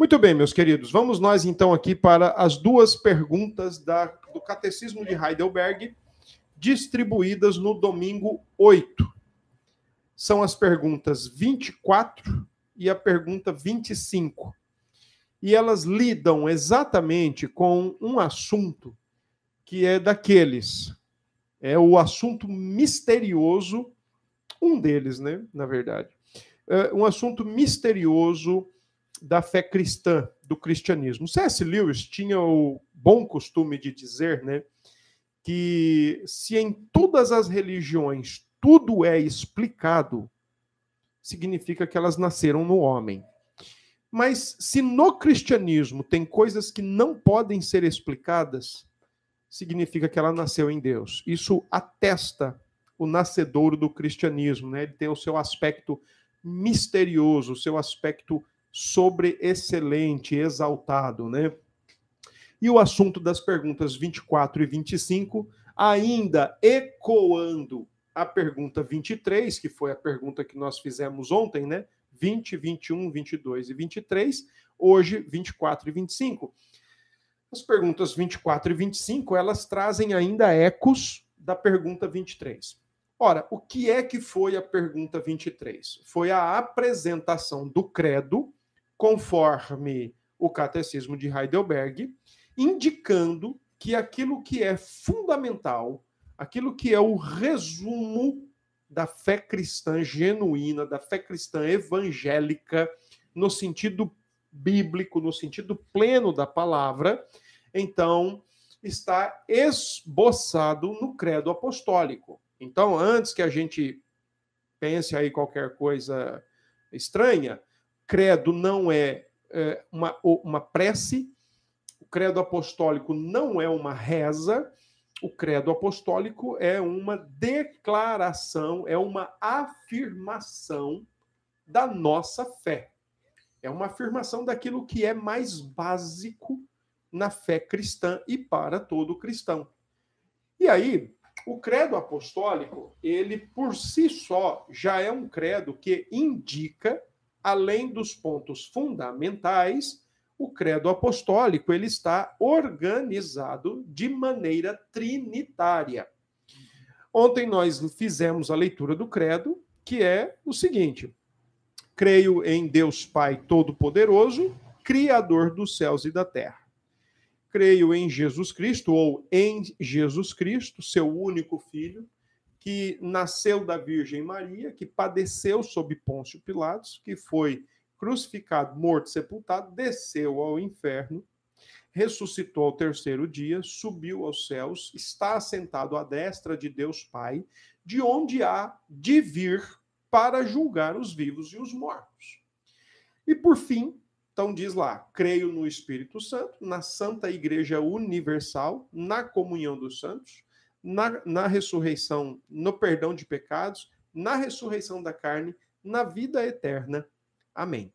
Muito bem, meus queridos, vamos nós então aqui para as duas perguntas da, do Catecismo de Heidelberg, distribuídas no domingo 8. São as perguntas 24 e a pergunta 25. E elas lidam exatamente com um assunto que é daqueles. É o assunto misterioso, um deles, né, na verdade. É um assunto misterioso da fé cristã, do cristianismo. C.S. Lewis tinha o bom costume de dizer, né, que se em todas as religiões tudo é explicado, significa que elas nasceram no homem. Mas se no cristianismo tem coisas que não podem ser explicadas, significa que ela nasceu em Deus. Isso atesta o nascedouro do cristianismo, né? Ele tem o seu aspecto misterioso, o seu aspecto sobre excelente, exaltado, né? E o assunto das perguntas 24 e 25, ainda ecoando a pergunta 23, que foi a pergunta que nós fizemos ontem, né? 20, 21, 22 e 23, hoje 24 e 25. As perguntas 24 e 25, elas trazem ainda ecos da pergunta 23. Ora, o que é que foi a pergunta 23? Foi a apresentação do credo conforme o Catecismo de Heidelberg, indicando que aquilo que é fundamental, aquilo que é o resumo da fé cristã genuína, da fé cristã evangélica, no sentido bíblico, no sentido pleno da palavra, então está esboçado no credo apostólico. Então, antes que a gente pense aí qualquer coisa estranha, credo não é, é uma, uma prece, o credo apostólico não é uma reza, o credo apostólico é uma declaração, é uma afirmação da nossa fé. É uma afirmação daquilo que é mais básico na fé cristã e para todo cristão. E aí, o credo apostólico, ele por si só já é um credo que indica além dos pontos fundamentais, o credo apostólico ele está organizado de maneira trinitária. Ontem nós fizemos a leitura do credo, que é o seguinte: creio em Deus Pai Todo-Poderoso, Criador dos céus e da terra. Creio em Jesus Cristo, ou em Jesus Cristo, seu único Filho, que nasceu da Virgem Maria, que padeceu sob Pôncio Pilatos, que foi crucificado, morto, sepultado, desceu ao inferno, ressuscitou ao terceiro dia, subiu aos céus, está assentado à destra de Deus Pai, de onde há de vir para julgar os vivos e os mortos. E por fim, então diz lá: creio no Espírito Santo, na Santa Igreja Universal, na comunhão dos santos na, na ressurreição, no perdão de pecados, na ressurreição da carne, na vida eterna. Amém.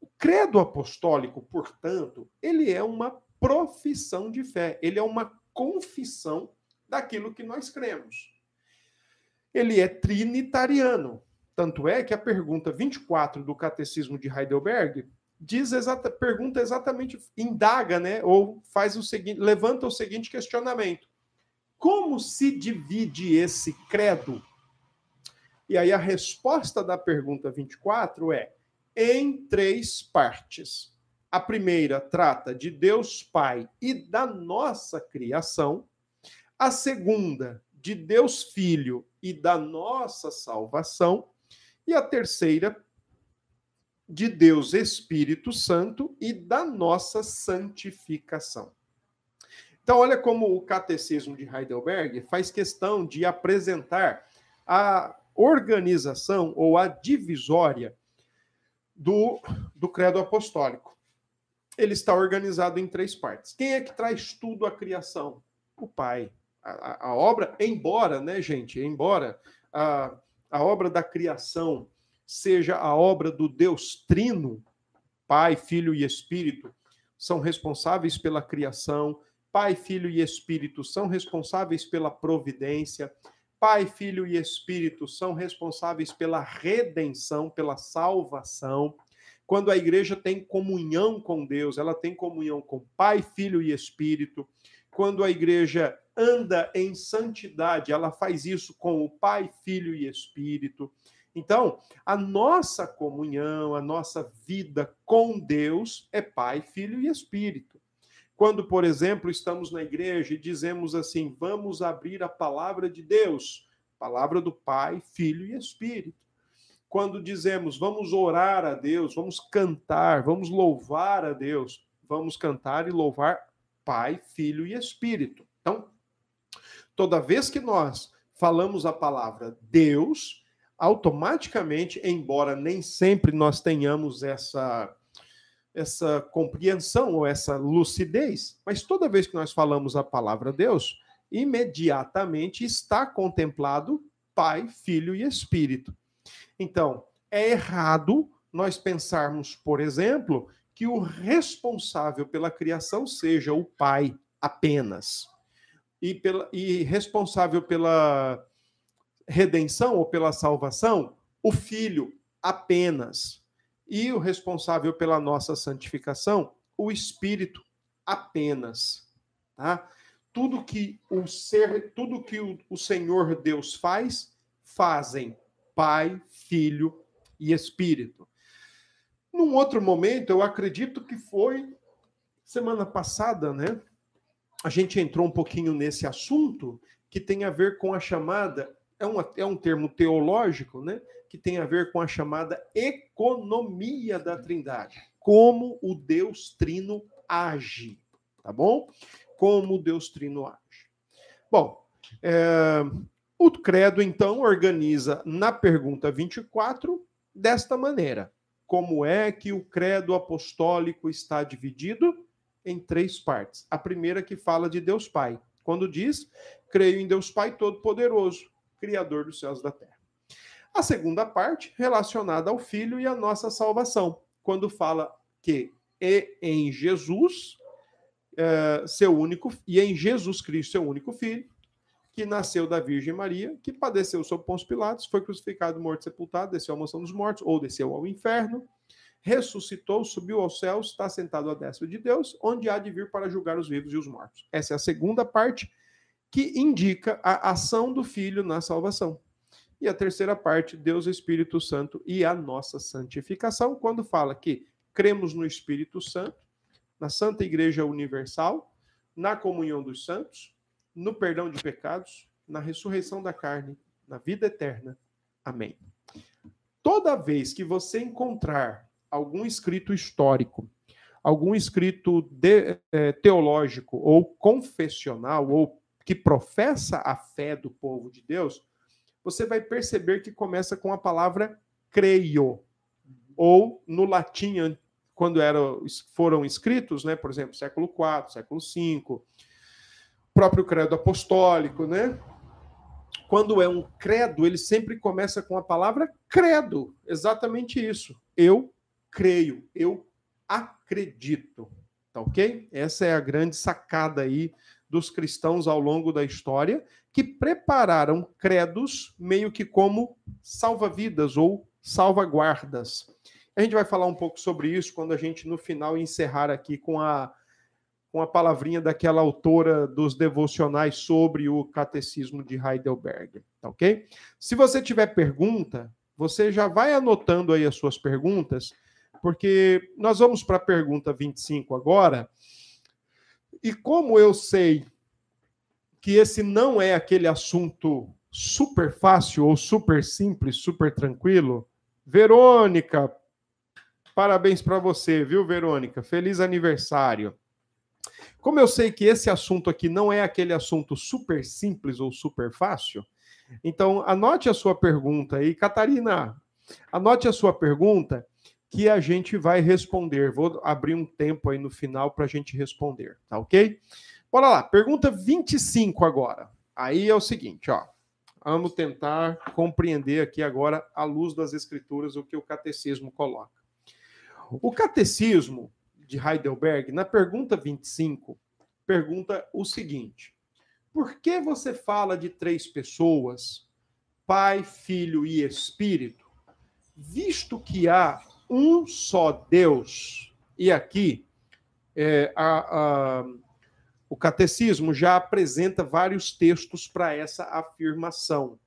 O credo apostólico, portanto, ele é uma profissão de fé, ele é uma confissão daquilo que nós cremos. Ele é trinitariano. Tanto é que a pergunta 24 do Catecismo de Heidelberg diz exata, pergunta exatamente, indaga, né, ou faz o seguinte, levanta o seguinte questionamento: como se divide esse credo? E aí a resposta da pergunta 24 é em três partes. A primeira trata de Deus Pai e da nossa criação. A segunda, de Deus Filho e da nossa salvação. E a terceira, de Deus Espírito Santo e da nossa santificação. Então, olha como o catecismo de Heidelberg faz questão de apresentar a organização ou a divisória do, do credo apostólico. Ele está organizado em três partes. Quem é que traz tudo à criação? O Pai. A, a, obra, embora, né, gente, embora a, a obra da criação seja a obra do Deus Trino, Pai, Filho e Espírito, são responsáveis pela criação, Pai, Filho e Espírito são responsáveis pela providência. Pai, Filho e Espírito são responsáveis pela redenção, pela salvação. quando a igreja tem comunhão com Deus, ela tem comunhão com Pai, Filho e Espírito. Quando a igreja anda em santidade, ela faz isso com o Pai, Filho e Espírito. Então, a nossa comunhão, a nossa vida com Deus é Pai, Filho e Espírito. Quando, por exemplo, estamos na igreja e dizemos assim: vamos abrir a palavra de Deus, palavra do Pai, Filho e Espírito quando dizemos vamos orar a Deus, vamos cantar, vamos louvar a Deus, vamos cantar e louvar Pai, Filho e Espírito. Então, toda vez que nós falamos a palavra Deus, automaticamente, embora nem sempre nós tenhamos essa essa compreensão ou essa lucidez, mas toda vez que nós falamos a palavra Deus, imediatamente está contemplado Pai, Filho e Espírito. Então, é errado nós pensarmos, por exemplo, que o responsável pela criação seja o pai apenas. E, pela, e responsável pela redenção ou pela salvação, o filho apenas. E o responsável pela nossa santificação, o espírito apenas. Tá? Tudo que o ser, tudo que o, Senhor Deus faz, fazem Pai, Filho e Espírito. Num outro momento, eu acredito que foi semana passada, né? A gente entrou um pouquinho nesse assunto que tem a ver com a chamada, é, uma, é um termo teológico, né? Que tem a ver com a chamada economia da Trindade. Como o Deus Trino age, tá bom? Como o Deus Trino age. Bom, é, o credo, então, organiza na pergunta 24 desta maneira: Como é que o credo apostólico está dividido? Em três partes. A primeira que fala de Deus Pai, quando diz: Creio em Deus Pai Todo-Poderoso, Criador dos céus e da terra. A segunda parte, relacionada ao Filho e à nossa salvação, quando fala que é em Jesus, é, seu único, e em Jesus Cristo, seu único Filho, que nasceu da Virgem Maria, que padeceu sob Pôncio Pilatos, foi crucificado, morto, sepultado, desceu à mansão dos mortos, ou desceu ao inferno, ressuscitou, subiu aos céus, está sentado à destra de Deus, onde há de vir para julgar os vivos e os mortos. Essa é a segunda parte que indica a ação do Filho na salvação. E a terceira parte, Deus Espírito Santo e a nossa santificação, quando fala que cremos no Espírito Santo, na Santa Igreja Universal, na comunhão dos santos, no perdão de pecados, na ressurreição da carne, na vida eterna. Amém. Toda vez que você encontrar algum escrito histórico, algum escrito de, eh, teológico ou confessional, ou que professa a fé do povo de Deus, você vai perceber que começa com a palavra creio, ou no latim, quando eram, foram escritos, né, por exemplo, século IV, século V, próprio credo apostólico, né? Quando é um credo, ele sempre começa com a palavra credo, exatamente isso. Eu creio, eu acredito. Tá ok? Essa é a grande sacada aí dos cristãos ao longo da história, que prepararam credos meio que como salva-vidas ou salvaguardas. A gente vai falar um pouco sobre isso quando a gente, no final, encerrar aqui com a com a palavrinha daquela autora dos devocionais sobre o catecismo de Heidelberg, tá ok? Se você tiver pergunta, você já vai anotando aí as suas perguntas, porque nós vamos para a pergunta 25 agora. E como eu sei que esse não é aquele assunto super fácil ou super simples, super tranquilo, Verônica, parabéns para você, viu, Verônica? Feliz aniversário. Como eu sei que esse assunto aqui não é aquele assunto super simples ou super fácil, então anote a sua pergunta aí, Catarina. Anote a sua pergunta que a gente vai responder. Vou abrir um tempo aí no final para a gente responder, tá ok? Bora lá, pergunta 25 agora. Aí é o seguinte, ó. Vamos tentar compreender aqui agora, à luz das escrituras, o que o catecismo coloca. O catecismo, de Heidelberg, na pergunta 25, pergunta o seguinte: Por que você fala de três pessoas, Pai, Filho e Espírito, visto que há um só Deus. E aqui, é, a, a, o catecismo já apresenta vários textos para essa afirmação.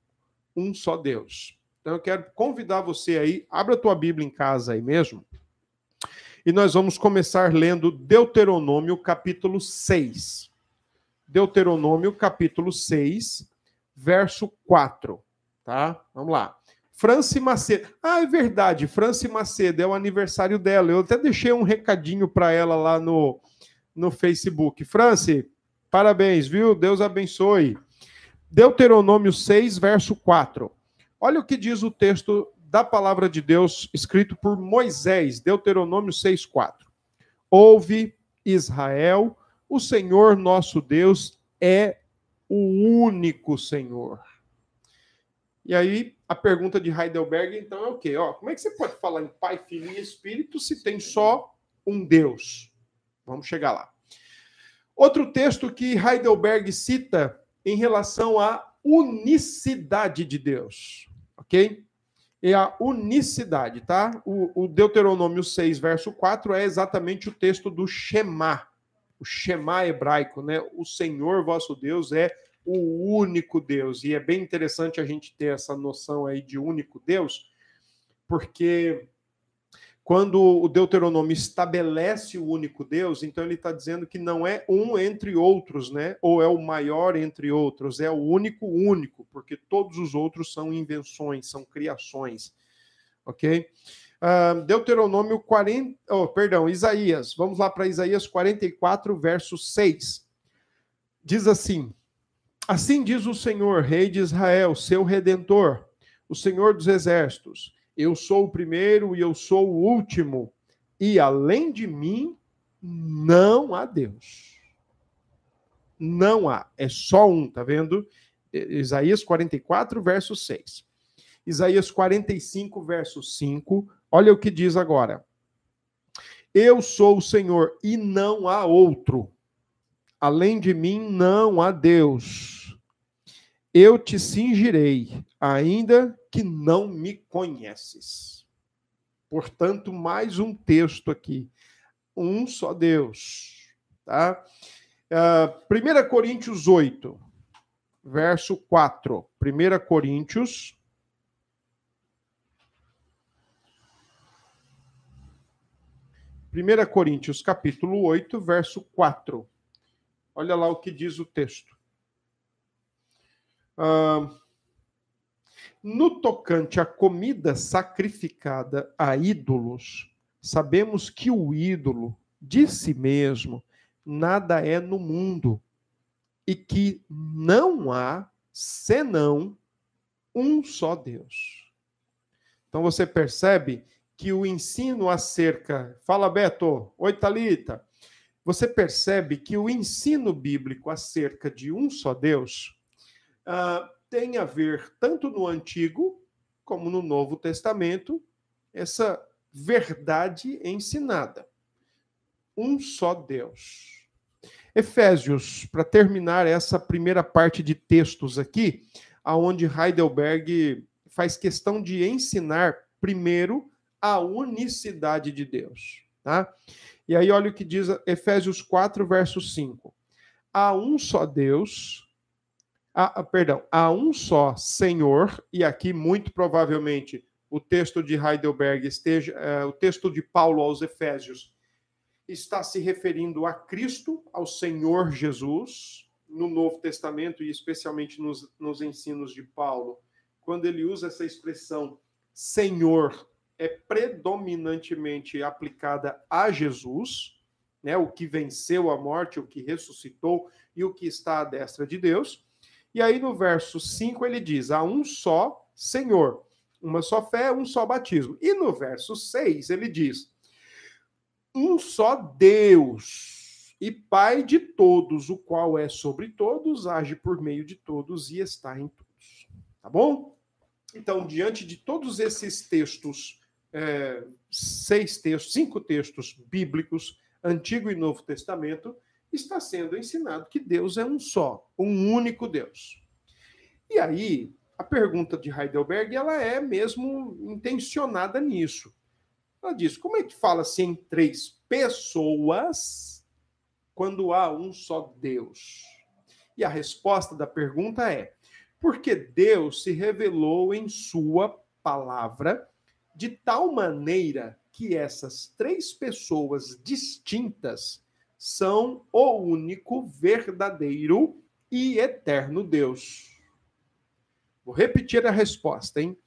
Um só Deus. Então eu quero convidar você aí, abra a tua Bíblia em casa aí mesmo. E nós vamos começar lendo Deuteronômio capítulo 6. Deuteronômio capítulo 6, verso 4, tá? Vamos lá. Franci Macedo. Ah, é verdade, Franci Macedo é o aniversário dela. Eu até deixei um recadinho para ela lá no, no Facebook. Franci, parabéns, viu? Deus abençoe. Deuteronômio 6, verso 4. Olha o que diz o texto da palavra de Deus escrito por Moisés, Deuteronômio 6, 4. Ouve, Israel, o Senhor nosso Deus é o único Senhor. E aí, a pergunta de Heidelberg, então, é o quê? Ó, como é que você pode falar em Pai, Filho e Espírito se tem só um Deus? Vamos chegar lá. Outro texto que Heidelberg cita em relação à unicidade de Deus, ok? É a unicidade, tá? O, o Deuteronômio 6, verso 4 é exatamente o texto do Shema, o Shema hebraico, né? O Senhor vosso Deus é o único Deus. E é bem interessante a gente ter essa noção aí de único Deus, porque quando o Deuteronômio estabelece o único Deus, então ele está dizendo que não é um entre outros, né? Ou é o maior entre outros, é o único único, porque todos os outros são invenções, são criações. Ok? Uh, Deuteronômio 40, oh, perdão, Isaías. Vamos lá para Isaías 44, verso 6. Diz assim: Assim diz o Senhor, Rei de Israel, seu redentor, o Senhor dos exércitos eu sou o primeiro e eu sou o último, e além de mim não há Deus. Não há, é só um, tá vendo? Isaías 44, verso 6. Isaías 45, verso 5. Olha o que diz agora. Eu sou o Senhor e não há outro. Além de mim não há Deus. Eu te cingirei, ainda que não me conheces. Portanto, mais um texto aqui. Um só Deus. Tá? Uh, ah, 1 Coríntios 8, verso 4. 1 Coríntios. Primeira Coríntios, capítulo 8, verso 4. Olha lá o que diz o texto. No tocante à comida sacrificada a ídolos, sabemos que o ídolo de si mesmo nada é no mundo e que não há senão um só Deus. Então você percebe que o ensino acerca. Fala, Beto. Oi, Talita. Você percebe que o ensino bíblico acerca de um só Deus uh, tem a ver, tanto no Antigo como no Novo Testamento, essa verdade ensinada. Um só Deus. Efésios, para terminar essa primeira parte de textos aqui, aonde Heidelberg faz questão de ensinar primeiro a unicidade de Deus, tá? E aí olha o que diz Efésios 4, verso 5. Há um só Deus, há, perdão, há um só Senhor, e aqui muito provavelmente o texto de Heidelberg esteja, é, o texto de Paulo aos Efésios está se referindo a Cristo, ao Senhor Jesus, no Novo Testamento e especialmente nos, nos ensinos de Paulo, quando ele usa essa expressão Senhor, é predominantemente aplicada a Jesus, né, o que venceu a morte, o que ressuscitou e o que está à destra de Deus. E aí no verso 5 ele diz: há um só Senhor, uma só fé, um só batismo. E no verso 6 ele diz: um só Deus e Pai de todos, o qual é sobre todos, age por meio de todos e está em todos. Tá bom? Então, diante de todos esses textos, é, seis textos, cinco textos bíblicos, Antigo e Novo Testamento, está sendo ensinado que Deus é um só, um único Deus. E aí, a pergunta de Heidelberg, ela é mesmo intencionada nisso. Ela diz: como é que fala-se em três pessoas quando há um só Deus? E a resposta da pergunta é: porque Deus se revelou em Sua palavra de tal maneira que essas três pessoas distintas são o único verdadeiro e eterno Deus. Vou repetir a resposta, hein?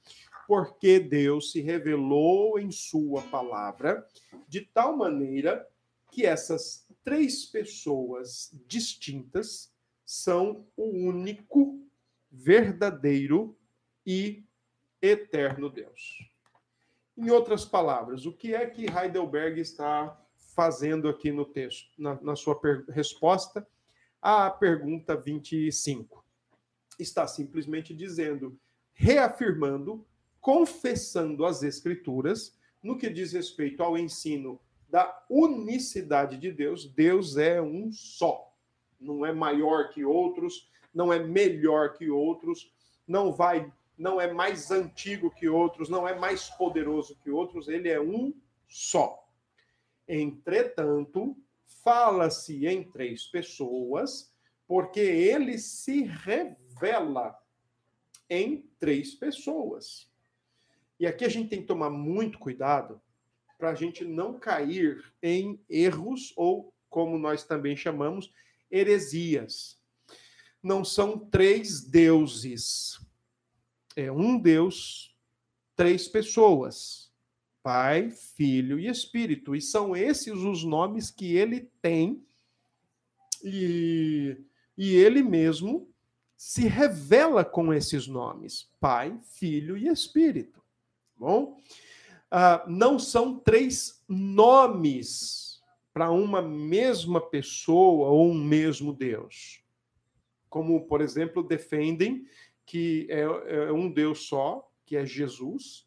Porque Deus se revelou em Sua palavra de tal maneira que essas três pessoas distintas são o único verdadeiro e eterno Deus. Em outras palavras, o que é que Heidelberg está fazendo aqui no texto, na, na sua resposta à pergunta 25? Está simplesmente dizendo, reafirmando, confessando as Escrituras no que diz respeito ao ensino da unicidade de Deus. Deus é um só, não é maior que outros, não é melhor que outros, não vai não é mais antigo que outros, não é mais poderoso que outros, ele é um só. Entretanto, fala-se em três pessoas, porque ele se revela em três pessoas. E aqui a gente tem que tomar muito cuidado para a gente não cair em erros ou, como nós também chamamos, heresias. Não são três deuses é um Deus, três pessoas: Pai, Filho e Espírito. E são esses os nomes que ele tem, e, e ele mesmo se revela com esses nomes: Pai, Filho e Espírito. Bom, uh, não são três nomes para uma mesma pessoa ou um mesmo Deus. Como, por exemplo, defendem que é, é um Deus só, que é Jesus,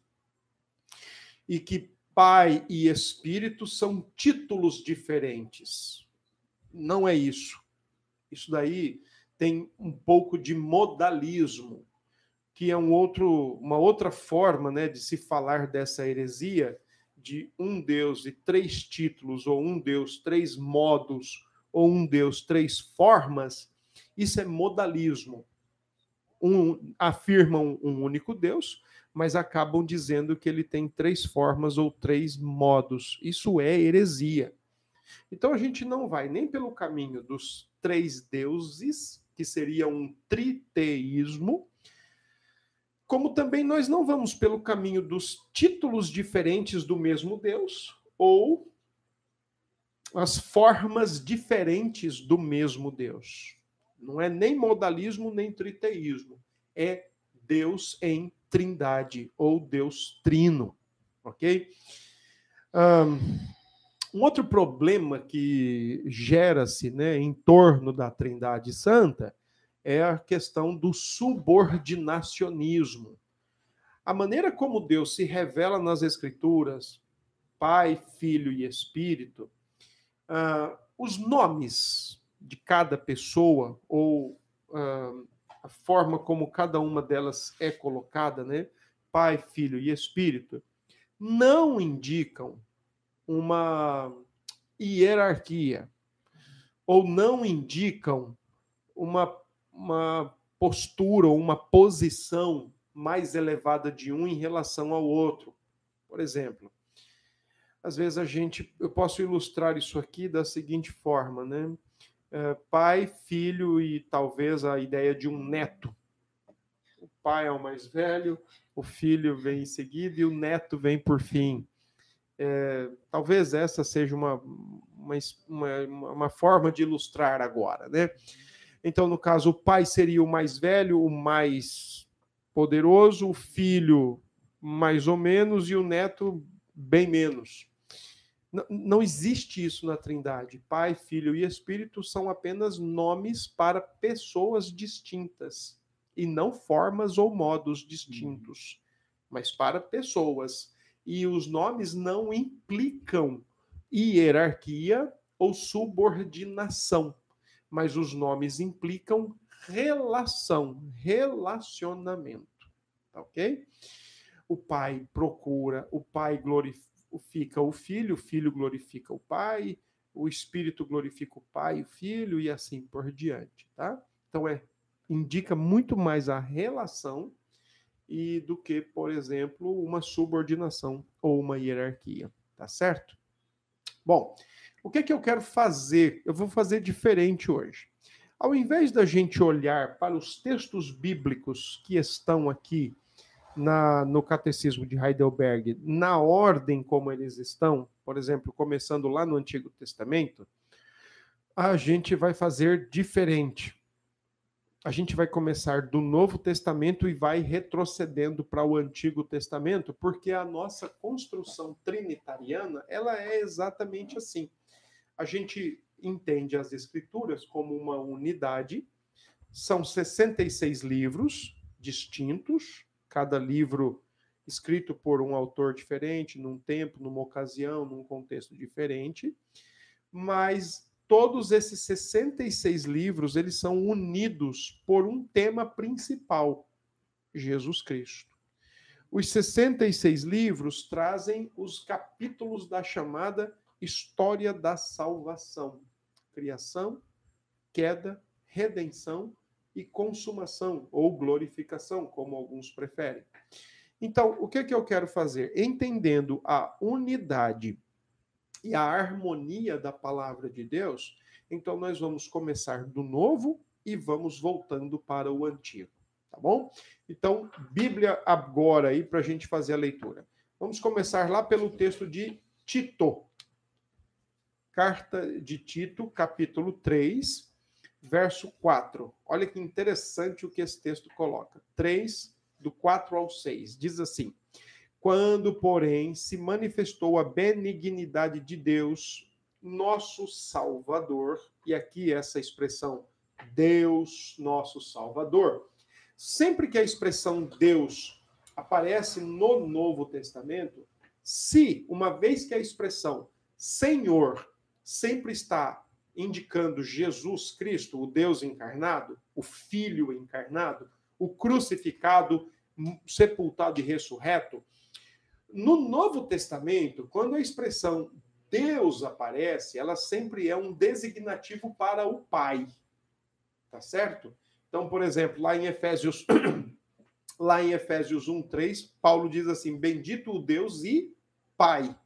e que Pai e Espírito são títulos diferentes. Não é isso. Isso daí tem um pouco de modalismo, que é um outro, uma outra forma né, de se falar dessa heresia de um Deus e três títulos, ou um Deus, três modos, ou um Deus, três formas. Isso é modalismo um, afirmam um único Deus, mas acabam dizendo que ele tem três formas ou três modos. Isso é heresia. Então a gente não vai nem pelo caminho dos três deuses, que seria um triteísmo, como também nós não vamos pelo caminho dos títulos diferentes do mesmo Deus ou as formas diferentes do mesmo Deus. Não é nem modalismo nem triteísmo. É Deus em trindade, ou Deus trino. Ok? Um outro problema que gera-se né, em torno da Trindade Santa é a questão do subordinacionismo. A maneira como Deus se revela nas Escrituras, Pai, Filho e Espírito, uh, os nomes de cada pessoa ou uh, a forma como cada uma delas é colocada, né? Pai, Filho e Espírito, não indicam uma hierarquia ou não indicam uma, uma postura ou uma posição mais elevada de um em relação ao outro. Por exemplo, às vezes a gente, eu posso ilustrar isso aqui da seguinte forma, né? É, pai, filho e talvez a ideia de um neto. O pai é o mais velho, o filho vem em seguida e o neto vem por fim. É, talvez essa seja uma, uma, uma, uma, forma de ilustrar agora, né? Então, no caso, o pai seria o mais velho, o mais poderoso, o filho mais ou menos e o neto bem menos. Não existe isso na Trindade. Pai, Filho e Espírito são apenas nomes para pessoas distintas e não formas ou modos distintos, mas para pessoas. E os nomes não implicam hierarquia ou subordinação, mas os nomes implicam relação, relacionamento. Tá ok? O pai procura, o pai glorifica glorifica o Filho, o Filho glorifica o Pai, o Espírito glorifica o Pai o Filho, e assim por diante, tá? Então, é, indica muito mais a relação e do que, por exemplo, uma subordinação ou uma hierarquia, tá certo? Bom, o que, que eu quero fazer? Eu vou fazer diferente hoje. Ao invés da gente olhar para os textos bíblicos que estão aqui na, no Catecismo de Heidelberg, na ordem como eles estão, por exemplo, começando lá no Antigo Testamento, a gente vai fazer diferente. A gente vai começar do Novo Testamento e vai retrocedendo para o Antigo Testamento, porque a nossa construção trinitariana, ela é exatamente assim. A gente entende as escrituras como uma unidade. São 66 livros distintos, cada livro escrito por um autor diferente, num tempo, numa ocasião, num contexto diferente, mas todos esses 66 livros, eles são unidos por um tema principal, Jesus Cristo. Os 66 livros trazem os capítulos da chamada história da salvação criação, queda, redenção e consumação, ou glorificação, como alguns preferem. Então, o que, que eu quero fazer? Entendendo a unidade e a harmonia da palavra de Deus, então nós vamos começar do novo e vamos voltando para o antigo, tá bom? Então, Bíblia agora aí para a gente fazer a leitura. Vamos começar lá pelo texto de Tito. Carta de Tito, capítulo 3, verso 4. Olha que interessante o que esse texto coloca. 3, do 4 ao 6. Diz assim: Quando, porém, se manifestou a benignidade de Deus, nosso Salvador, e aqui essa expressão, Deus, nosso Salvador. Sempre que a expressão Deus aparece no Novo Testamento, se, uma vez que a expressão Senhor sempre está indicando Jesus Cristo, o Deus encarnado, o Filho encarnado, o crucificado, sepultado e ressurreto. No Novo Testamento, quando a expressão Deus aparece, ela sempre é um designativo para o Pai. Tá certo? Então, por exemplo, lá em Efésios lá em Efésios 1:3, Paulo diz assim: Bendito o Deus e Pai.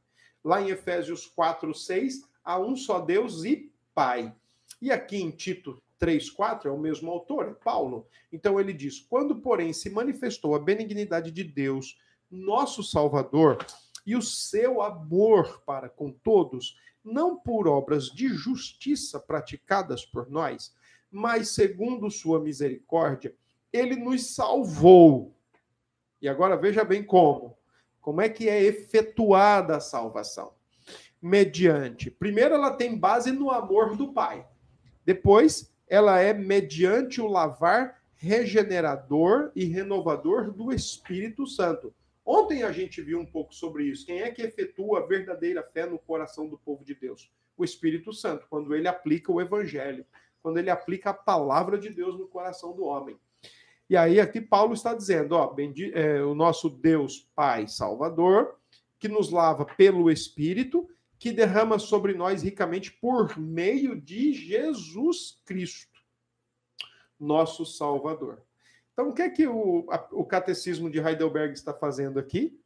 Lá em Efésios 4:6, a um só Deus e Pai. E aqui em Tito 3:4 é o mesmo autor, é Paulo. Então ele diz: "Quando, porém, se manifestou a benignidade de Deus, nosso Salvador, e o seu amor para com todos, não por obras de justiça praticadas por nós, mas segundo sua misericórdia, ele nos salvou. E agora veja bem como. Como é que é efetuada a salvação? Mediante. Primeiro, ela tem base no amor do Pai. Depois, ela é mediante o lavar regenerador e renovador do Espírito Santo. Ontem a gente viu um pouco sobre isso. Quem é que efetua a verdadeira fé no coração do povo de Deus? O Espírito Santo, quando ele aplica o evangelho, quando ele aplica a palavra de Deus no coração do homem. E aí aqui Paulo está dizendo, ó, é, o nosso Deus Pai Salvador, que nos lava pelo Espírito que derrama sobre nós ricamente por meio de Jesus Cristo, nosso Salvador. Então, o que é que o, a, o Catecismo de Heidelberg está fazendo aqui?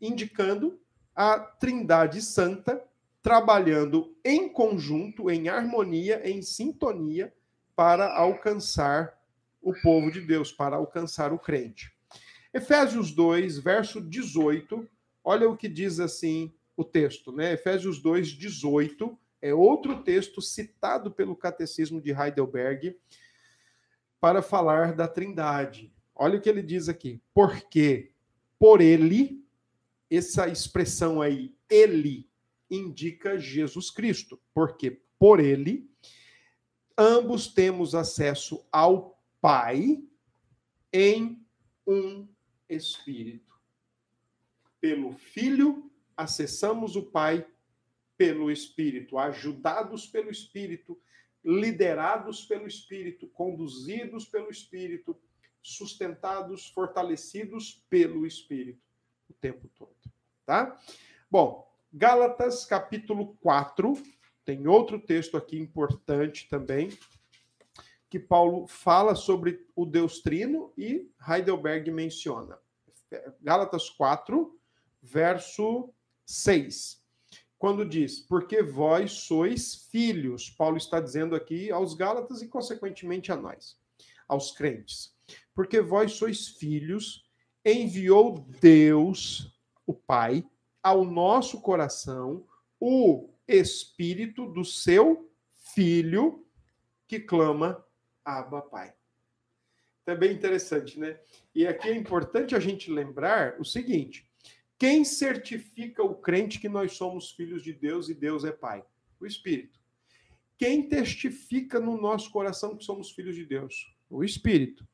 Indicando a Trindade Santa trabalhando em conjunto, em harmonia, em sintonia, para alcançar o povo de Deus, para alcançar o crente. Efésios 2, verso 18, olha o que diz assim o texto, né? Efésios 2, 18, é outro texto citado pelo Catecismo de Heidelberg para falar da Trindade. Olha o que ele diz aqui. Porque por ele, essa expressão aí, ele, indica Jesus Cristo. Porque por ele, ambos temos acesso ao Pai em um Espírito. Pelo Filho acessamos o Pai pelo Espírito, ajudados pelo Espírito, liderados pelo Espírito, conduzidos pelo Espírito, sustentados, fortalecidos pelo Espírito o tempo todo, tá? Bom, Gálatas capítulo 4, tem outro texto aqui importante também, que Paulo fala sobre o Deus Trino e Heidelberg menciona. Gálatas 4, verso 6. Quando diz, porque vós sois filhos, Paulo está dizendo aqui aos Gálatas e, consequentemente, a nós, aos crentes. Porque vós sois filhos, enviou Deus, o Pai, ao nosso coração o espírito do seu filho que clama Abba Pai. Também é interessante, né? E aqui é importante a gente lembrar o seguinte: quem certifica o crente que nós somos filhos de Deus e Deus é Pai? O Espírito. Quem testifica no nosso coração que somos filhos de Deus? O Espírito.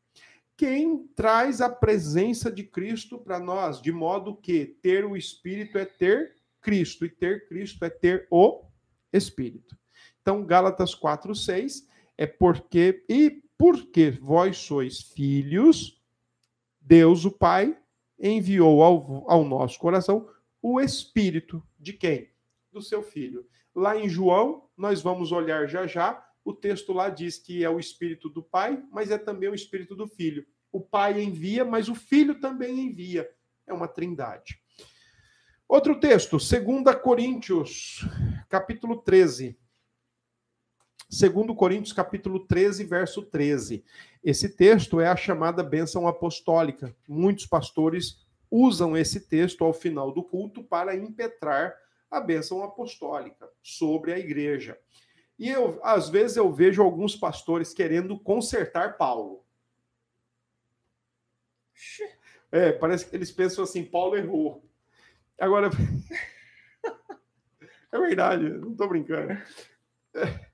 Quem traz a presença de Cristo para nós, de modo que ter o Espírito é ter Cristo, e ter Cristo é ter o Espírito. Então, Gálatas 4, 6 é porque, e porque vós sois filhos, Deus, o Pai, enviou ao, ao nosso coração o Espírito de quem? Do seu Filho. Lá em João, nós vamos olhar já já, o texto lá diz que é o Espírito do Pai, mas é também o Espírito do Filho. O Pai envia, mas o Filho também envia. É uma trindade. Outro texto, 2 Coríntios, capítulo 13. 2 Coríntios capítulo 13, verso 13. Esse texto é a chamada bênção apostólica. Muitos pastores usam esse texto ao final do culto para impetrar a bênção apostólica sobre a igreja. E eu, às vezes eu vejo alguns pastores querendo consertar Paulo. É, parece que eles pensam assim, Paulo errou. Agora, é verdade, não estou brincando. É.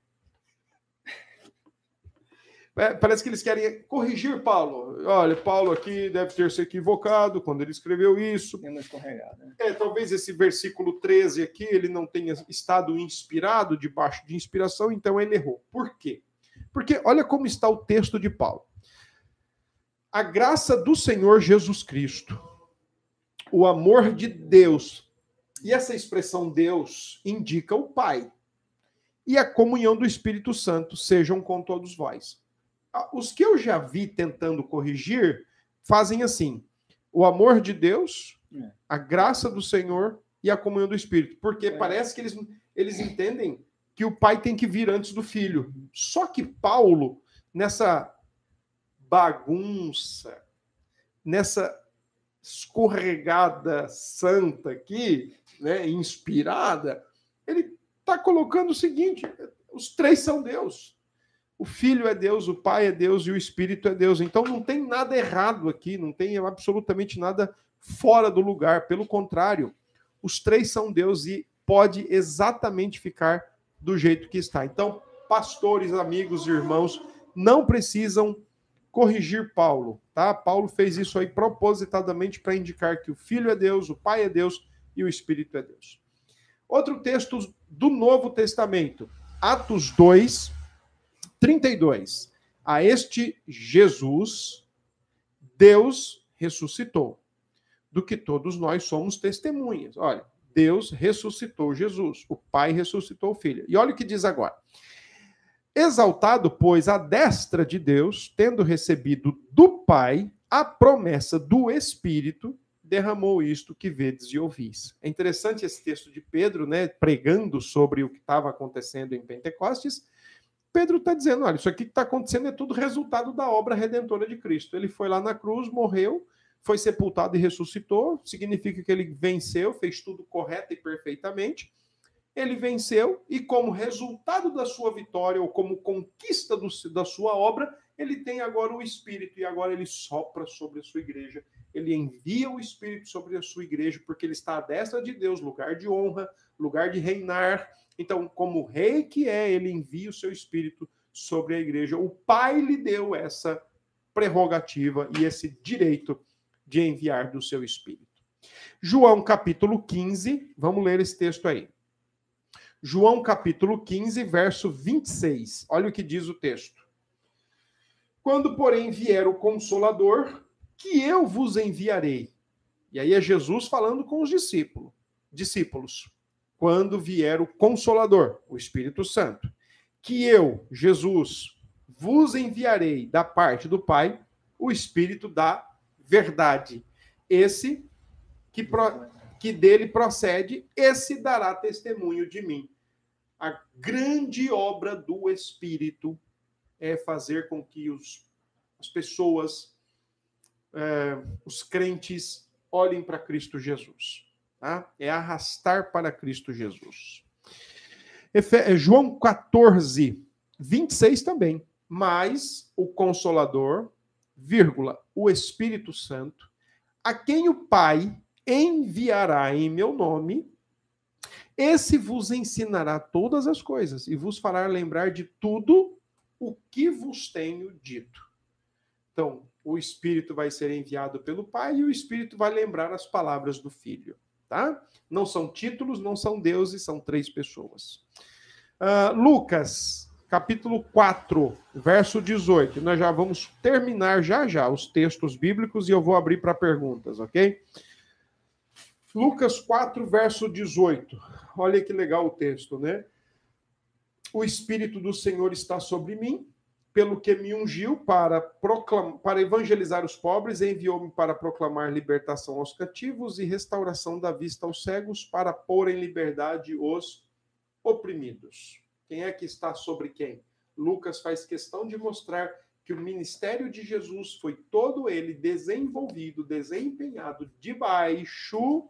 É, parece que eles querem corrigir Paulo. Olha, Paulo aqui deve ter se equivocado quando ele escreveu isso. Né? É, talvez esse versículo 13 aqui ele não tenha estado inspirado, debaixo de inspiração, então ele errou. Por quê? Porque olha como está o texto de Paulo. A graça do Senhor Jesus Cristo, o amor de Deus, e essa expressão Deus indica o Pai, e a comunhão do Espírito Santo sejam com todos vós os que eu já vi tentando corrigir fazem assim: o amor de Deus, é. a graça do Senhor e a comunhão do Espírito. Porque é. parece que eles, eles entendem que o pai tem que vir antes do filho. Só que Paulo, nessa bagunça, nessa escorregada santa aqui, né, inspirada, ele está colocando o seguinte: os três são Deus. O Filho é Deus, o Pai é Deus e o Espírito é Deus. Então não tem nada errado aqui, não tem absolutamente nada fora do lugar. Pelo contrário, os três são Deus e pode exatamente ficar do jeito que está. Então, pastores, amigos, irmãos, não precisam corrigir Paulo, tá? Paulo fez isso aí propositadamente para indicar que o Filho é Deus, o Pai é Deus e o Espírito é Deus. Outro texto do Novo Testamento, Atos 2, 32. A este Jesus, Deus ressuscitou, do que todos nós somos testemunhas. Olha, Deus ressuscitou Jesus, o Pai ressuscitou o Filho. E olha o que diz agora. Exaltado, pois, a destra de Deus, tendo recebido do Pai a promessa do Espírito, derramou isto que vedes e ouvis. É interessante esse texto de Pedro, né, pregando sobre o que estava acontecendo em Pentecostes, Pedro está dizendo: olha, isso aqui que está acontecendo é tudo resultado da obra redentora de Cristo. Ele foi lá na cruz, morreu, foi sepultado e ressuscitou, significa que ele venceu, fez tudo correto e perfeitamente. Ele venceu, e como resultado da sua vitória, ou como conquista do, da sua obra, ele tem agora o Espírito, e agora ele sopra sobre a sua igreja. Ele envia o Espírito sobre a sua igreja, porque ele está à destra de Deus, lugar de honra, lugar de reinar então, como rei que é, ele envia o seu espírito sobre a igreja. O Pai lhe deu essa prerrogativa e esse direito de enviar do seu espírito. João capítulo 15, vamos ler esse texto aí. João capítulo 15, verso 26. Olha o que diz o texto. Quando, porém, vier o consolador, que eu vos enviarei. E aí é Jesus falando com os discípulos discípulos, quando vier o Consolador, o Espírito Santo, que eu, Jesus, vos enviarei da parte do Pai o Espírito da verdade. Esse que, pro, que dele procede, esse dará testemunho de mim. A grande obra do Espírito é fazer com que os, as pessoas, é, os crentes, olhem para Cristo Jesus. Tá? É arrastar para Cristo Jesus. Efe, João 14, 26 também. Mas o Consolador, vírgula, o Espírito Santo, a quem o Pai enviará em meu nome, esse vos ensinará todas as coisas e vos fará lembrar de tudo o que vos tenho dito. Então, o Espírito vai ser enviado pelo Pai e o Espírito vai lembrar as palavras do Filho, tá? Não são títulos, não são deuses, são três pessoas. Uh, Lucas, capítulo 4, verso 18. Nós já vamos terminar já já os textos bíblicos e eu vou abrir para perguntas, ok? Lucas 4, verso 18. Olha que legal o texto, né? O Espírito do Senhor está sobre mim, pelo que me ungiu para, proclamar, para evangelizar os pobres, enviou-me para proclamar libertação aos cativos e restauração da vista aos cegos, para pôr em liberdade os oprimidos. Quem é que está sobre quem? Lucas faz questão de mostrar que o ministério de Jesus foi todo ele desenvolvido, desempenhado debaixo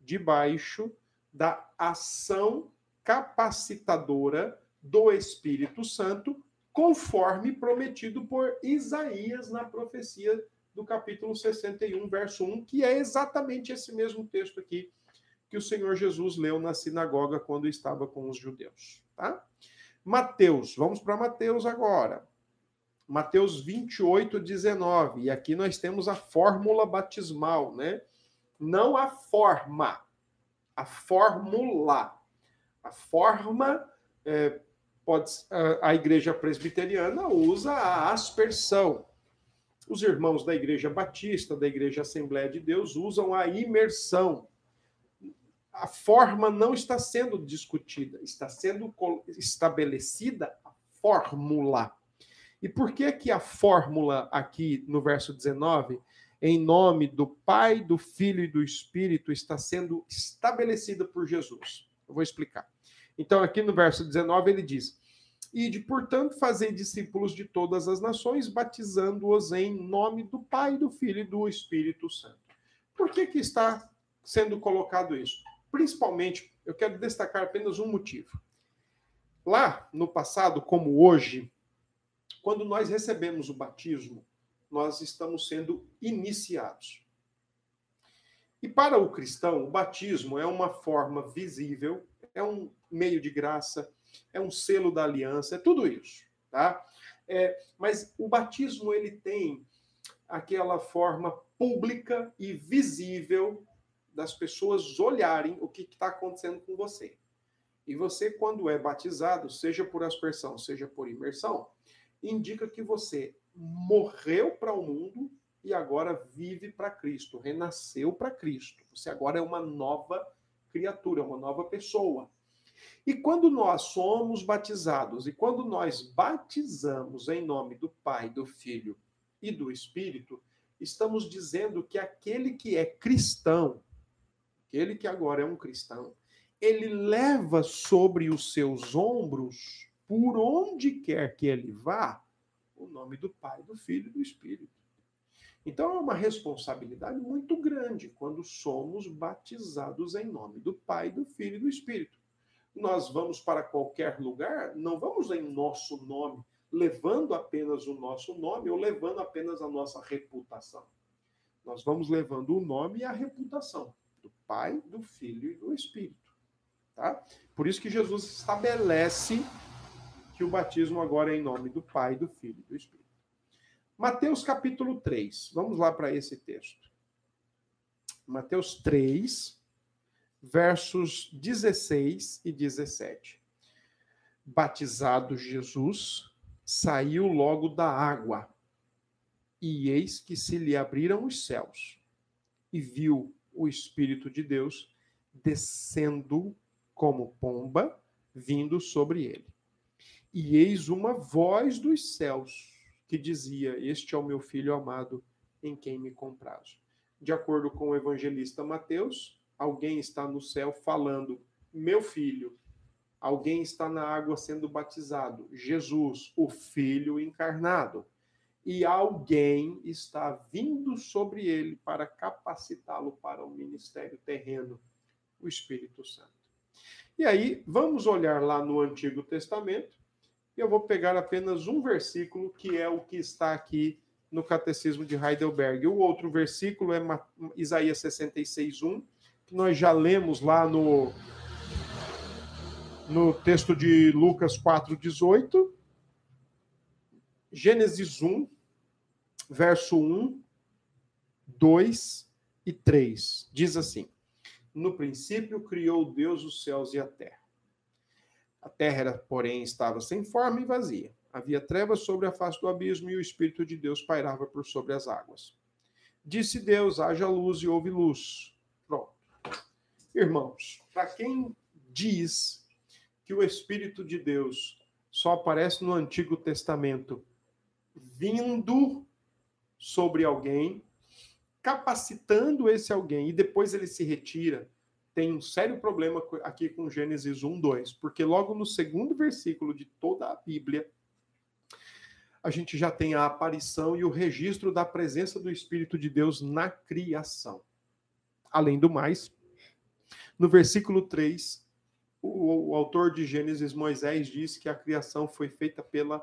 debaixo da ação capacitadora do Espírito Santo, conforme prometido por Isaías na profecia do capítulo 61, verso 1, que é exatamente esse mesmo texto aqui que o Senhor Jesus leu na sinagoga quando estava com os judeus, tá? Mateus, vamos para Mateus agora. Mateus 28, 19. E aqui nós temos a fórmula batismal, né? não a forma, a fórmula. A forma, é, pode, a igreja presbiteriana usa a aspersão. Os irmãos da igreja batista, da igreja Assembleia de Deus, usam a imersão. A forma não está sendo discutida, está sendo estabelecida a fórmula. E por que que a fórmula aqui no verso 19 em nome do Pai, do Filho e do Espírito está sendo estabelecida por Jesus. Eu vou explicar. Então, aqui no verso 19, ele diz: Ide, portanto, fazer discípulos de todas as nações, batizando-os em nome do Pai, do Filho e do Espírito Santo. Por que, que está sendo colocado isso? Principalmente, eu quero destacar apenas um motivo. Lá no passado, como hoje, quando nós recebemos o batismo, nós estamos sendo iniciados. E para o cristão, o batismo é uma forma visível, é um meio de graça, é um selo da aliança, é tudo isso, tá? É, mas o batismo ele tem aquela forma pública e visível das pessoas olharem o que está acontecendo com você. E você, quando é batizado, seja por aspersão, seja por imersão, indica que você morreu para o mundo e agora vive para Cristo, renasceu para Cristo. Você agora é uma nova criatura, uma nova pessoa. E quando nós somos batizados e quando nós batizamos em nome do Pai, do Filho e do Espírito, estamos dizendo que aquele que é cristão, aquele que agora é um cristão, ele leva sobre os seus ombros, por onde quer que ele vá, o nome do Pai, do Filho e do Espírito. Então é uma responsabilidade muito grande quando somos batizados em nome do Pai, do Filho e do Espírito. Nós vamos para qualquer lugar, não vamos em nosso nome, levando apenas o nosso nome ou levando apenas a nossa reputação. Nós vamos levando o nome e a reputação do Pai, do Filho e do Espírito. Tá? Por isso que Jesus estabelece que o batismo agora é em nome do Pai, do Filho e do Espírito. Mateus capítulo 3. Vamos lá para esse texto. Mateus 3, versos 16 e 17. Batizado Jesus, saiu logo da água, e eis que se lhe abriram os céus, e viu o Espírito de Deus descendo como pomba, vindo sobre ele. E eis uma voz dos céus que dizia: Este é o meu filho amado, em quem me comprazo. De acordo com o evangelista Mateus, alguém está no céu falando: Meu filho. Alguém está na água sendo batizado: Jesus, o Filho encarnado. E alguém está vindo sobre ele para capacitá-lo para o ministério terreno, o Espírito Santo. E aí, vamos olhar lá no Antigo Testamento e eu vou pegar apenas um versículo, que é o que está aqui no Catecismo de Heidelberg. O outro versículo é Isaías 66, 1, que nós já lemos lá no, no texto de Lucas 4, 18. Gênesis 1, verso 1, 2 e 3. Diz assim: No princípio criou Deus os céus e a terra. A terra, porém, estava sem forma e vazia. Havia trevas sobre a face do abismo e o Espírito de Deus pairava por sobre as águas. Disse Deus: haja luz e houve luz. Irmãos, para quem diz que o Espírito de Deus só aparece no Antigo Testamento vindo sobre alguém, capacitando esse alguém e depois ele se retira, tem um sério problema aqui com Gênesis 1, 2, porque logo no segundo versículo de toda a Bíblia, a gente já tem a aparição e o registro da presença do Espírito de Deus na criação. Além do mais, no versículo 3, o, o autor de Gênesis, Moisés, diz que a criação foi feita pela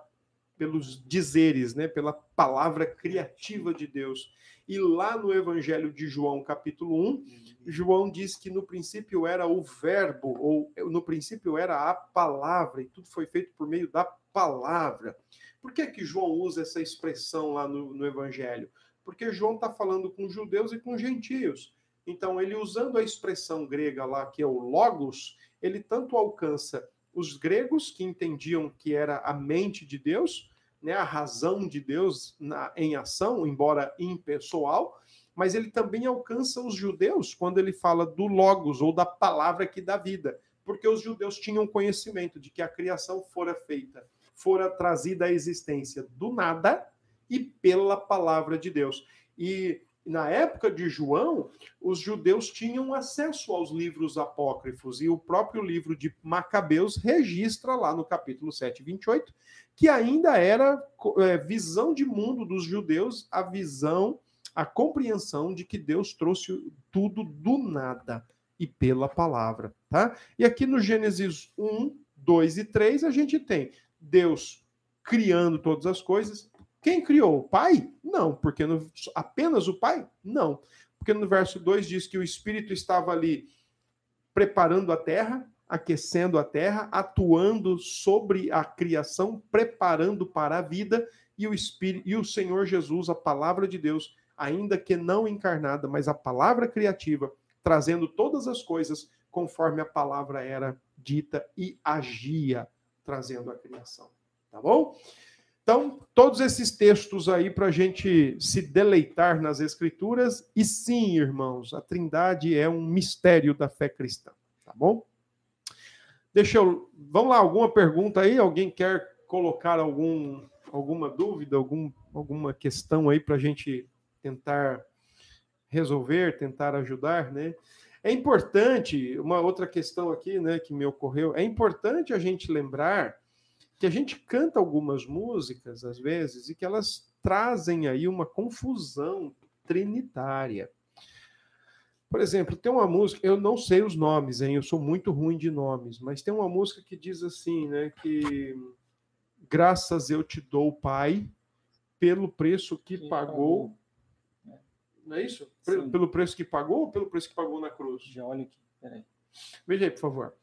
pelos dizeres, né, pela palavra criativa de Deus. E lá no Evangelho de João, capítulo 1, uhum. João diz que no princípio era o verbo, ou no princípio era a palavra, e tudo foi feito por meio da palavra. Por que, que João usa essa expressão lá no, no Evangelho? Porque João está falando com judeus e com gentios. Então, ele usando a expressão grega lá, que é o logos, ele tanto alcança os gregos, que entendiam que era a mente de Deus, né, a razão de Deus na, em ação, embora impessoal, mas ele também alcança os judeus quando ele fala do logos ou da palavra que dá vida, porque os judeus tinham conhecimento de que a criação fora feita, fora trazida à existência do nada e pela palavra de Deus. E na época de João, os judeus tinham acesso aos livros apócrifos, e o próprio livro de Macabeus registra lá no capítulo 7, 28, que ainda era é, visão de mundo dos judeus, a visão, a compreensão de que Deus trouxe tudo do nada e pela palavra, tá? E aqui no Gênesis 1, 2 e 3, a gente tem Deus criando todas as coisas, quem criou? O Pai? Não, porque no, apenas o Pai? Não. Porque no verso 2 diz que o Espírito estava ali preparando a terra, aquecendo a terra, atuando sobre a criação, preparando para a vida, e o Espírito e o Senhor Jesus, a palavra de Deus, ainda que não encarnada, mas a palavra criativa, trazendo todas as coisas conforme a palavra era dita e agia, trazendo a criação. Tá bom? Então, todos esses textos aí para a gente se deleitar nas Escrituras. E sim, irmãos, a Trindade é um mistério da fé cristã, tá bom? Deixa eu. Vamos lá, alguma pergunta aí? Alguém quer colocar algum, alguma dúvida, algum, alguma questão aí para a gente tentar resolver, tentar ajudar, né? É importante, uma outra questão aqui, né, que me ocorreu, é importante a gente lembrar que a gente canta algumas músicas, às vezes, e que elas trazem aí uma confusão trinitária. Por exemplo, tem uma música, eu não sei os nomes, hein? Eu sou muito ruim de nomes, mas tem uma música que diz assim, né? Que graças eu te dou, Pai, pelo preço que pagou. Não é isso? Sim. Pelo preço que pagou ou pelo preço que pagou na cruz? Já olha aqui, peraí. Veja aí, por favor.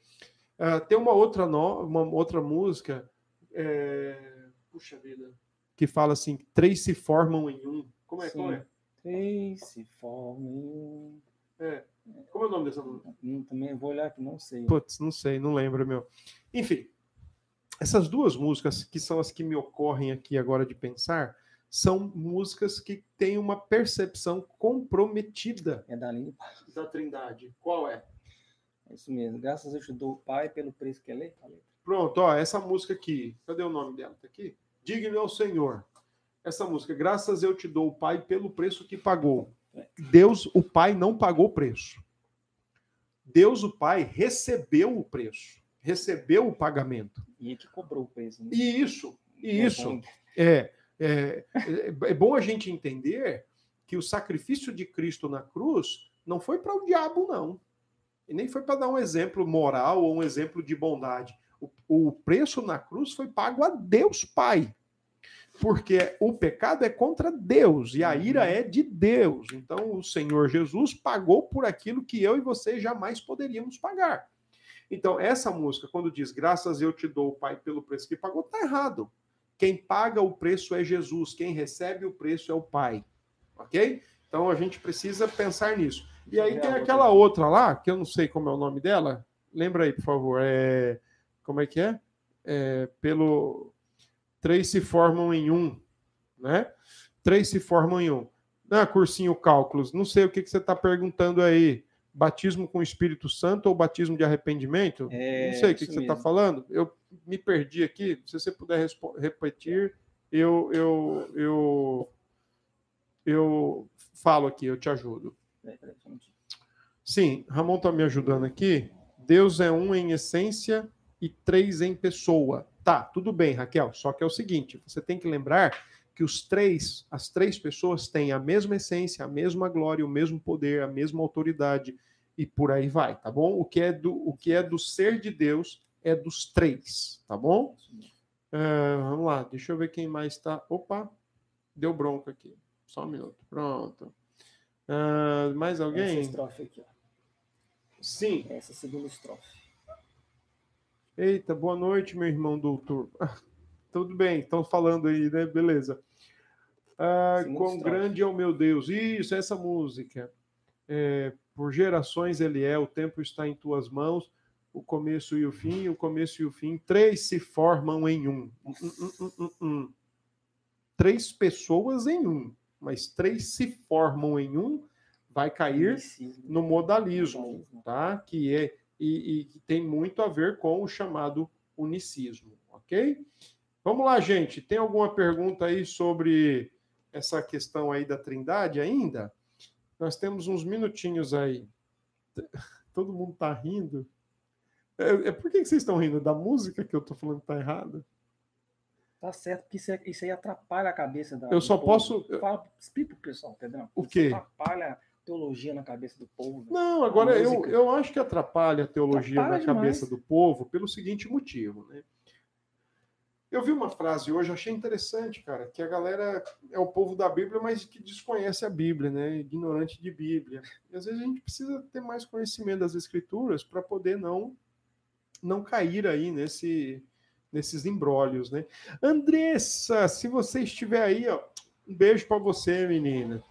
Uh, tem uma outra, no... uma outra música é... Puxa vida. Que fala assim: três se formam em um. Como é? Como é? Três se formam em um. É. Como é o nome dessa música? Hum, também vou olhar aqui, não sei. Putz, não sei, não lembro, meu. Enfim, essas duas músicas, que são as que me ocorrem aqui agora de pensar, são músicas que têm uma percepção comprometida é da, da Trindade. Qual é? É isso mesmo. Graças eu te dou, Pai, pelo preço que é lei. Pronto, ó, essa música aqui. Cadê o nome dela? Tá aqui? Digno ao Senhor. Essa música, graças eu te dou, Pai, pelo preço que pagou. Deus, o Pai, não pagou o preço. Deus, o Pai, recebeu o preço, recebeu o pagamento. E ele que cobrou o preço. Né? E isso, e isso. É, é, é, é bom a gente entender que o sacrifício de Cristo na cruz não foi para o diabo, não. E nem foi para dar um exemplo moral ou um exemplo de bondade. O, o preço na cruz foi pago a Deus Pai. Porque o pecado é contra Deus e a ira uhum. é de Deus. Então o Senhor Jesus pagou por aquilo que eu e você jamais poderíamos pagar. Então, essa música, quando diz graças eu te dou, Pai, pelo preço que pagou, está errado. Quem paga o preço é Jesus, quem recebe o preço é o Pai. Ok? Então a gente precisa pensar nisso. E aí tem aquela outra lá, que eu não sei como é o nome dela. Lembra aí, por favor. É... Como é que é? é... Pelo. Três se formam em um, né? Três se formam em um. Ah, cursinho cálculos. Não sei o que, que você está perguntando aí. Batismo com o Espírito Santo ou batismo de arrependimento? É, não sei o que, que você está falando. Eu me perdi aqui. Se você puder repetir, eu, eu, eu eu falo aqui, eu te ajudo. Sim, Ramon está me ajudando aqui. Deus é um em essência e três em pessoa. Tá, tudo bem, Raquel. Só que é o seguinte: você tem que lembrar que os três, as três pessoas têm a mesma essência, a mesma glória, o mesmo poder, a mesma autoridade e por aí vai, tá bom? O que é do, o que é do ser de Deus é dos três, tá bom? Uh, vamos lá, deixa eu ver quem mais está. Opa, deu bronca aqui. Só um minuto. Pronto. Uh, mais alguém? Essa estrofe aqui, ó. Sim. Essa segunda estrofe. Eita, boa noite, meu irmão doutor. tudo bem, estão falando aí, né? Beleza. Ah, quão grande é o meu Deus. Isso, essa música. É, por gerações ele é, o tempo está em tuas mãos, o começo e o fim, o começo e o fim, três se formam em um. um, um, um três pessoas em um mas três se formam em um, vai cair no modalismo, tá? Que é e, e tem muito a ver com o chamado unicismo, ok? Vamos lá, gente. Tem alguma pergunta aí sobre essa questão aí da Trindade ainda? Nós temos uns minutinhos aí. Todo mundo está rindo. É, é, por que vocês estão rindo? Da música que eu estou falando que tá errada? Tá certo, porque isso, é, isso aí atrapalha a cabeça da. Eu só posso. Fala, explica pro pessoal, entendeu? O quê? Atrapalha teologia na cabeça do povo. Não, agora eu, eu acho que atrapalha a teologia atrapalha na demais. cabeça do povo pelo seguinte motivo, né? Eu vi uma frase hoje, achei interessante, cara, que a galera é o povo da Bíblia, mas que desconhece a Bíblia, né? Ignorante de Bíblia. E às vezes a gente precisa ter mais conhecimento das Escrituras para poder não não cair aí nesse nesses embrólios, né? Andressa, se você estiver aí, ó, um beijo para você, menina.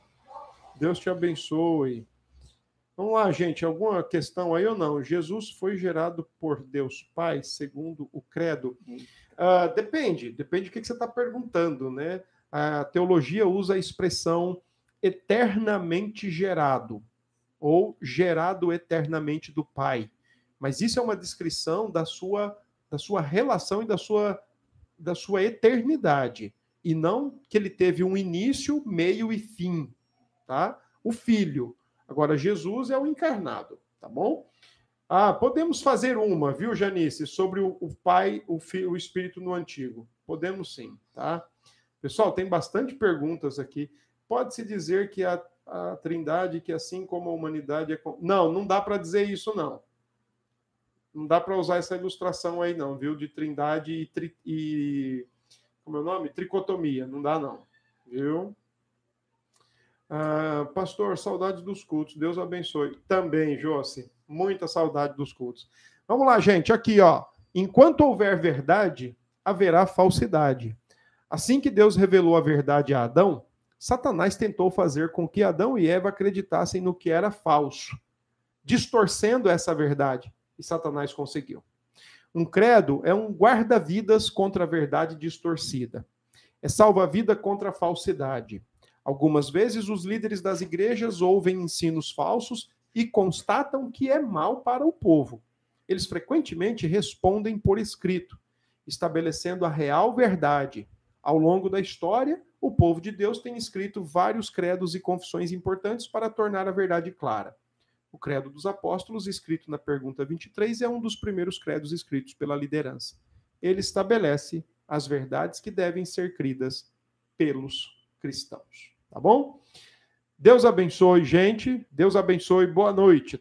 Deus te abençoe. Vamos lá, gente, alguma questão aí ou não? Jesus foi gerado por Deus Pai, segundo o credo? Uh, depende, depende do que você está perguntando, né? A teologia usa a expressão eternamente gerado, ou gerado eternamente do Pai. Mas isso é uma descrição da sua da sua relação e da sua, da sua eternidade. E não que ele teve um início, meio e fim. Tá? O Filho. Agora, Jesus é o encarnado, tá bom? Ah, podemos fazer uma, viu, Janice, sobre o, o Pai, o Filho, o Espírito no Antigo. Podemos sim, tá? Pessoal, tem bastante perguntas aqui. Pode-se dizer que a, a Trindade, que assim como a humanidade é. Não, não dá para dizer isso, não não dá para usar essa ilustração aí, não, viu? De trindade e, tri, e como é o nome? Tricotomia. Não dá, não. Viu? Ah, pastor, saudade dos cultos. Deus abençoe. Também, Josi. Muita saudade dos cultos. Vamos lá, gente. Aqui, ó. Enquanto houver verdade, haverá falsidade. Assim que Deus revelou a verdade a Adão, Satanás tentou fazer com que Adão e Eva acreditassem no que era falso, distorcendo essa verdade e Satanás conseguiu. Um credo é um guarda-vidas contra a verdade distorcida. É salva-vida contra a falsidade. Algumas vezes os líderes das igrejas ouvem ensinos falsos, e constatam que é mal para o povo. Eles frequentemente respondem por escrito, estabelecendo a real verdade. Ao longo da história, o povo de Deus tem escrito vários credos e confissões importantes para tornar a verdade clara. O Credo dos Apóstolos, escrito na pergunta 23, é um dos primeiros credos escritos pela liderança. Ele estabelece as verdades que devem ser cridas pelos cristãos. Tá bom? Deus abençoe, gente. Deus abençoe. Boa noite.